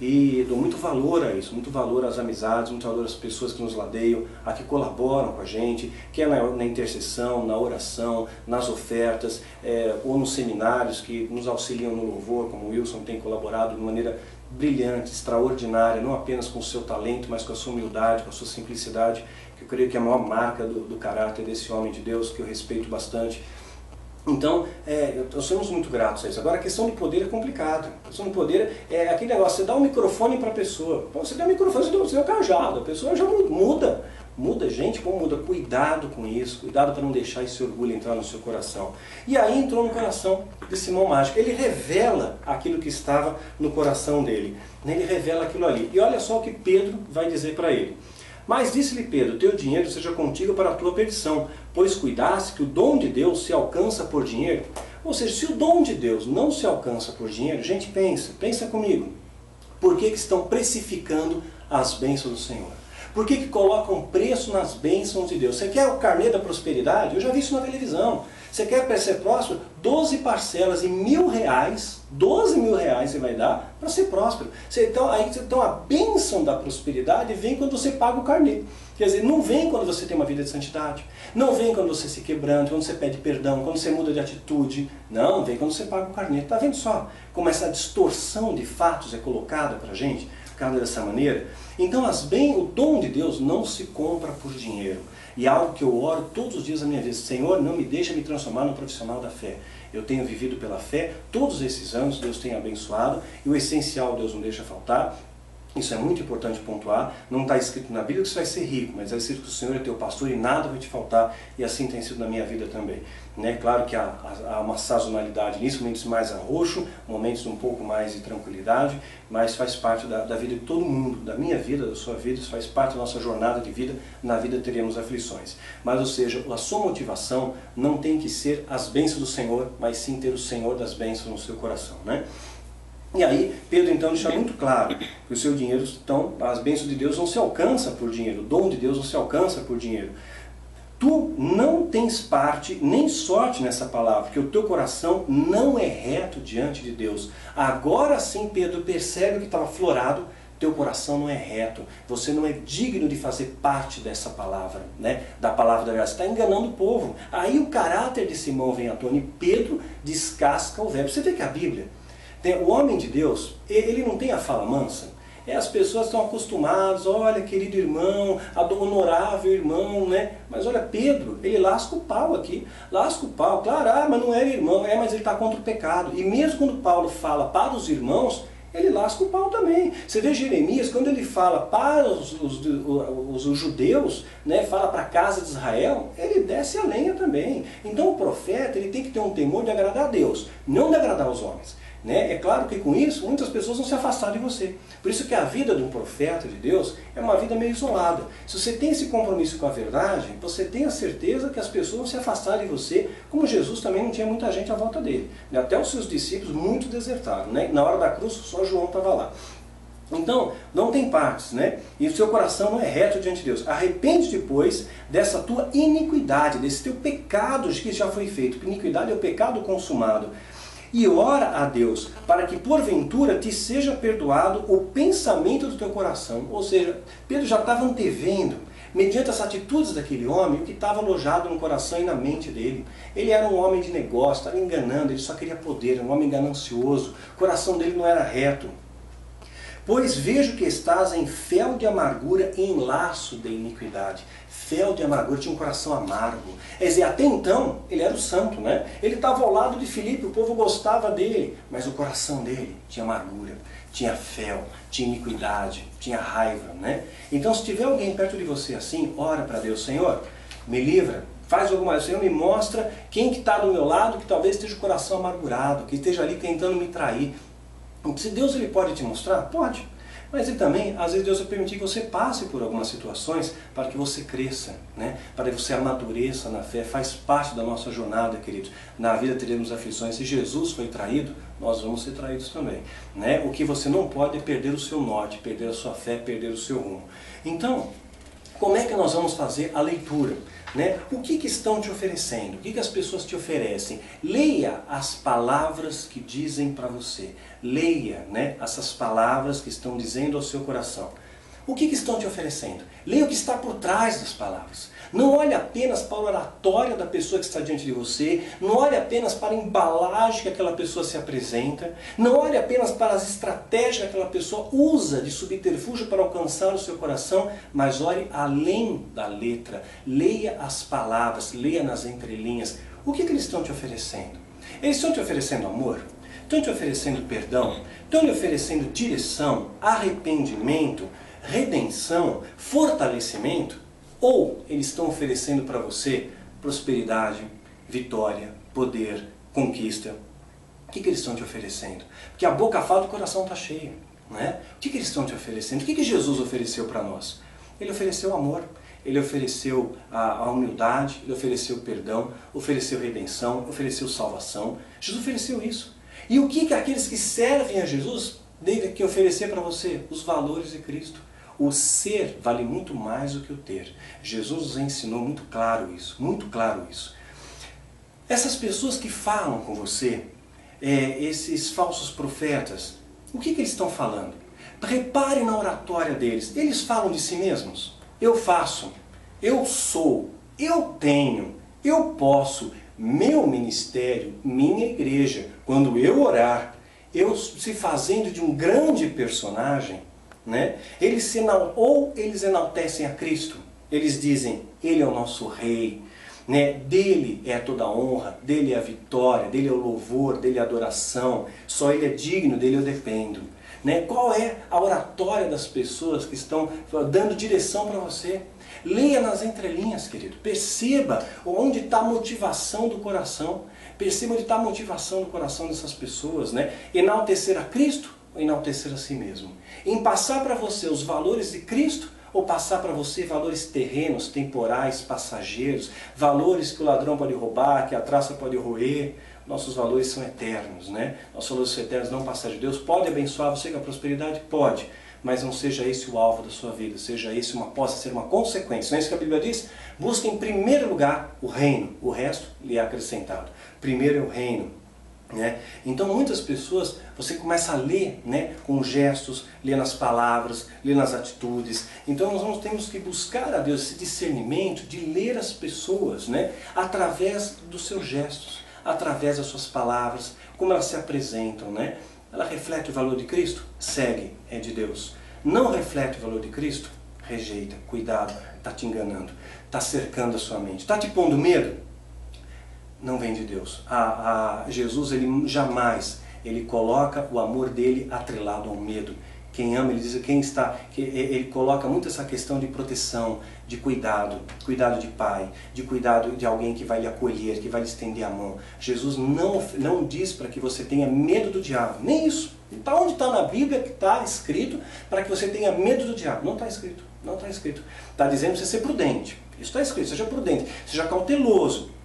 E dou muito valor a isso, muito valor às amizades, muito valor às pessoas que nos ladeiam, a que colaboram com a gente, que é na, na intercessão, na oração, nas ofertas, é, ou nos seminários que nos auxiliam no louvor, como o Wilson tem colaborado de maneira brilhante, extraordinária, não apenas com o seu talento, mas com a sua humildade, com a sua simplicidade, que eu creio que é a maior marca do, do caráter desse homem de Deus, que eu respeito bastante. Então, é, nós somos muito gratos a isso. Agora, a questão do poder é complicada. A questão do poder é aquele negócio, você dá um microfone para a pessoa. Você dá um microfone, você dá, você dá um cajado, a pessoa já muda. Muda, gente, como muda? Cuidado com isso, cuidado para não deixar esse orgulho entrar no seu coração. E aí entrou no coração de Simão Mágico. Ele revela aquilo que estava no coração dele. Ele revela aquilo ali. E olha só o que Pedro vai dizer para ele. Mas disse-lhe Pedro, teu dinheiro seja contigo para a tua perdição, pois cuidasse que o dom de Deus se alcança por dinheiro. Ou seja, se o dom de Deus não se alcança por dinheiro, gente, pensa, pensa comigo. Por que, que estão precificando as bênçãos do Senhor? Por que, que colocam preço nas bênçãos de Deus? Você quer o carnê da prosperidade? Eu já vi isso na televisão. Você quer ser próspero? 12 parcelas em mil reais, 12 mil reais você vai dar para ser próspero. Você, então, aí, então a bênção da prosperidade vem quando você paga o carnê. Quer dizer, não vem quando você tem uma vida de santidade. Não vem quando você se quebranta, quando você pede perdão, quando você muda de atitude. Não, vem quando você paga o carnê. Está vendo só como essa distorção de fatos é colocada para a gente? Cada dessa maneira. Então, as bem, o dom de Deus não se compra por dinheiro. E é algo que eu oro todos os dias da minha vida. Senhor, não me deixa me transformar num profissional da fé. Eu tenho vivido pela fé todos esses anos, Deus tem abençoado, e o essencial Deus não deixa faltar. Isso é muito importante pontuar. Não está escrito na Bíblia que você vai ser rico, mas é escrito que o Senhor é teu pastor e nada vai te faltar. E assim tem sido na minha vida também. Né? Claro que há, há uma sazonalidade nisso, momentos mais arroxo, momentos um pouco mais de tranquilidade, mas faz parte da, da vida de todo mundo, da minha vida, da sua vida, isso faz parte da nossa jornada de vida. Na vida teremos aflições. Mas, ou seja, a sua motivação não tem que ser as bênçãos do Senhor, mas sim ter o Senhor das bênçãos no seu coração. Né? E aí, Pedro então deixa muito claro que o seu dinheiro, então, as bênçãos de Deus não se alcança por dinheiro, o dom de Deus não se alcança por dinheiro. Tu não tens parte nem sorte nessa palavra, porque o teu coração não é reto diante de Deus. Agora sim, Pedro percebe que estava florado, teu coração não é reto, você não é digno de fazer parte dessa palavra, né? da palavra da. Você está enganando o povo. Aí o caráter de Simão vem à tona e Pedro descasca o verbo. Você vê que a Bíblia o homem de Deus, ele não tem a fala mansa. É, as pessoas estão acostumadas, olha, querido irmão, honorável irmão, né? Mas olha, Pedro, ele lasca o pau aqui, lasca o pau. Claro, ah, mas não era irmão, é, mas ele está contra o pecado. E mesmo quando Paulo fala para os irmãos, ele lasca o pau também. Você vê Jeremias, quando ele fala para os, os, os, os judeus, né, fala para a casa de Israel, ele desce a lenha também. Então o profeta ele tem que ter um temor de agradar a Deus, não de agradar os homens. Né? É claro que com isso muitas pessoas vão se afastar de você. Por isso que a vida de um profeta de Deus é uma vida meio isolada. Se você tem esse compromisso com a verdade, você tem a certeza que as pessoas vão se afastar de você, como Jesus também não tinha muita gente à volta dele. Até os seus discípulos muito desertaram. Né? Na hora da cruz só João estava lá. Então, não tem partes, né? E o seu coração não é reto diante de Deus. Arrepende depois dessa tua iniquidade, desse teu pecado que já foi feito. Iniquidade é o pecado consumado e ora a Deus para que porventura te seja perdoado o pensamento do teu coração. Ou seja, Pedro já estava antevendo, mediante as atitudes daquele homem, o que estava alojado no coração e na mente dele. Ele era um homem de negócio, estava enganando, ele só queria poder, um homem ganancioso, o coração dele não era reto. Pois vejo que estás em fel de amargura e em laço de iniquidade fel de amargura, tinha um coração amargo. Quer dizer, até então, ele era o santo, né? Ele estava ao lado de Filipe, o povo gostava dele, mas o coração dele tinha amargura, tinha fel, tinha iniquidade, tinha raiva, né? Então, se tiver alguém perto de você assim, ora para Deus, Senhor, me livra, faz alguma coisa, Senhor, me mostra quem que está do meu lado, que talvez esteja o coração amargurado, que esteja ali tentando me trair. Se Deus ele pode te mostrar, pode. Mas e também, às vezes Deus vai permitir que você passe por algumas situações para que você cresça, né? para que você amadureça na fé. Faz parte da nossa jornada, queridos. Na vida teremos aflições. Se Jesus foi traído, nós vamos ser traídos também. Né? O que você não pode é perder o seu norte, perder a sua fé, perder o seu rumo. Então, como é que nós vamos fazer a leitura? Né? O que, que estão te oferecendo? O que, que as pessoas te oferecem? Leia as palavras que dizem para você. Leia né, essas palavras que estão dizendo ao seu coração. O que, que estão te oferecendo? Leia o que está por trás das palavras. Não olhe apenas para a oratória da pessoa que está diante de você, não olhe apenas para a embalagem que aquela pessoa se apresenta, não olhe apenas para as estratégias que aquela pessoa usa de subterfúgio para alcançar o seu coração, mas olhe além da letra. Leia as palavras, leia nas entrelinhas. O que, que eles estão te oferecendo? Eles estão te oferecendo amor? Estão te oferecendo perdão? Estão lhe oferecendo direção, arrependimento, redenção, fortalecimento? Ou eles estão oferecendo para você prosperidade, vitória, poder, conquista? O que, que eles estão te oferecendo? Porque a boca fala e o coração está cheio. Né? O que, que eles estão te oferecendo? O que, que Jesus ofereceu para nós? Ele ofereceu amor, ele ofereceu a, humildade, ele ofereceu perdão, ofereceu redenção, ofereceu salvação. Jesus ofereceu isso. E o que, que aqueles que servem a Jesus têm que oferecer para você? Os valores de Cristo. O ser vale muito mais do que o ter. Jesus nos ensinou muito claro isso, muito claro isso. Essas pessoas que falam com você, é, esses falsos profetas, o que, que eles estão falando? Repare na oratória deles. Eles falam de si mesmos. Eu faço, eu sou, eu tenho, eu posso, meu ministério, minha igreja. Quando eu orar, eu se fazendo de um grande personagem, né? Eles se, ou eles enaltecem a Cristo, eles dizem, Ele é o nosso Rei, Né? Dele é toda a honra, dele é a vitória, dele é o louvor, dele é a adoração. Só ele é digno, dele eu dependo. Né? Qual é a oratória das pessoas que estão dando direção para você? Leia nas entrelinhas, querido. Perceba onde está a motivação do coração. Perceba onde está a motivação do coração dessas pessoas. Né? Enaltecer a Cristo ou enaltecer a si mesmo? Em passar para você os valores de Cristo ou passar para você valores terrenos, temporais, passageiros, valores que o ladrão pode roubar, que a traça pode roer. Nossos valores são eternos, né? Nossos valores são eternos, não passageiros. Deus pode abençoar você com a prosperidade? Pode. Mas não seja esse o alvo da sua vida, seja esse uma, possa ser uma consequência. Não é isso que a Bíblia diz? Busque em primeiro lugar o reino, o resto lhe é acrescentado. Primeiro é o reino, né? Então muitas pessoas, você começa a ler né, com gestos, ler nas palavras, ler nas atitudes. Então nós vamos, temos que buscar a Deus esse discernimento de ler as pessoas né, através dos seus gestos, através das suas palavras, como elas se apresentam. Né? Ela reflete o valor de Cristo? Segue, é de Deus. Não reflete o valor de Cristo? Rejeita, cuidado, está te enganando, está cercando a sua mente, está te pondo medo? Não vem de Deus. A, a Jesus ele jamais ele coloca o amor dele atrelado ao medo. Quem ama, ele diz quem está, ele coloca muito essa questão de proteção, de cuidado, cuidado de pai, de cuidado de alguém que vai lhe acolher, que vai lhe estender a mão. Jesus não, não diz para que você tenha medo do diabo, nem isso. Está onde está na Bíblia que está escrito para que você tenha medo do diabo. Não está escrito, não está escrito. Está dizendo para você ser prudente. Isso está escrito, seja prudente, seja cauteloso.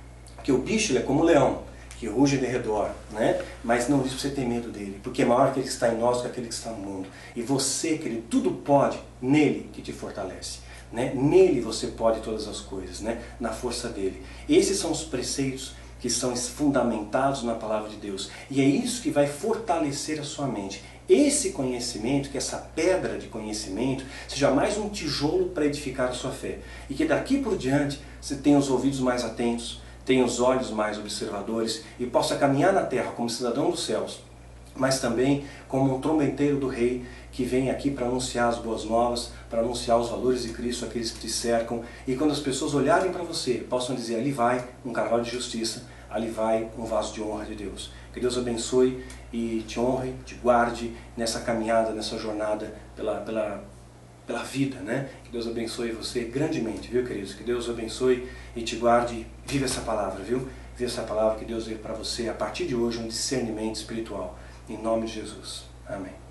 Porque o bicho é como o leão, que ruge de redor, né? mas não diz para você ter medo dele, porque é maior aquele que está em nós do que aquele que está no mundo. E você, querido, tudo pode nele que te fortalece. Né? Nele você pode todas as coisas, né? na força dele. Esses são os preceitos que são fundamentados na palavra de Deus. E é isso que vai fortalecer a sua mente. Esse conhecimento, que essa pedra de conhecimento, seja mais um tijolo para edificar a sua fé. E que daqui por diante você tenha os ouvidos mais atentos, tenha os olhos mais observadores e possa caminhar na terra como cidadão dos céus, mas também como um trombeteiro do rei que vem aqui para anunciar as boas novas, para anunciar os valores de Cristo àqueles que te cercam, e quando as pessoas olharem para você, possam dizer, ali vai um carvalho de justiça, ali vai um vaso de honra de Deus. Que Deus abençoe e te honre, te guarde nessa caminhada, nessa jornada pela, pela, pela vida, né? Que Deus abençoe você grandemente, viu, queridos? Que Deus abençoe e te guarde. Vive essa palavra, viu? Vive essa palavra que Deus deu para você a partir de hoje um discernimento espiritual. Em nome de Jesus. Amém.